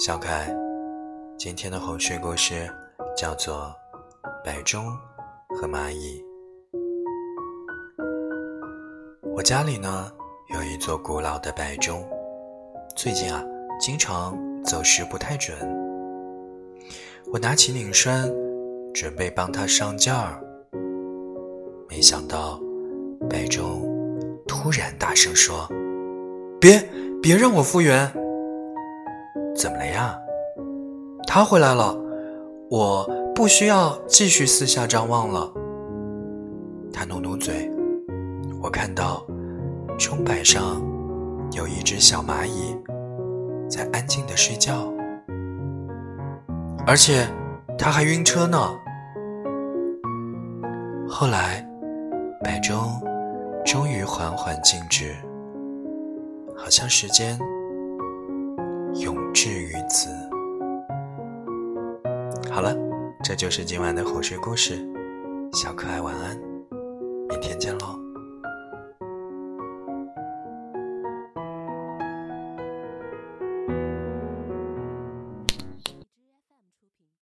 小可爱，今天的哄睡故事叫做《摆钟和蚂蚁》。我家里呢有一座古老的摆钟，最近啊经常走时不太准。我拿起拧栓，准备帮它上件儿，没想到摆钟突然大声说：“别别让我复原！”怎么了呀？他回来了，我不需要继续四下张望了。他努努嘴，我看到钟摆上有一只小蚂蚁在安静的睡觉，而且它还晕车呢。后来，摆钟终于缓缓静止，好像时间。永好了，这就是今晚的哄睡故事，小可爱晚安，明天见喽。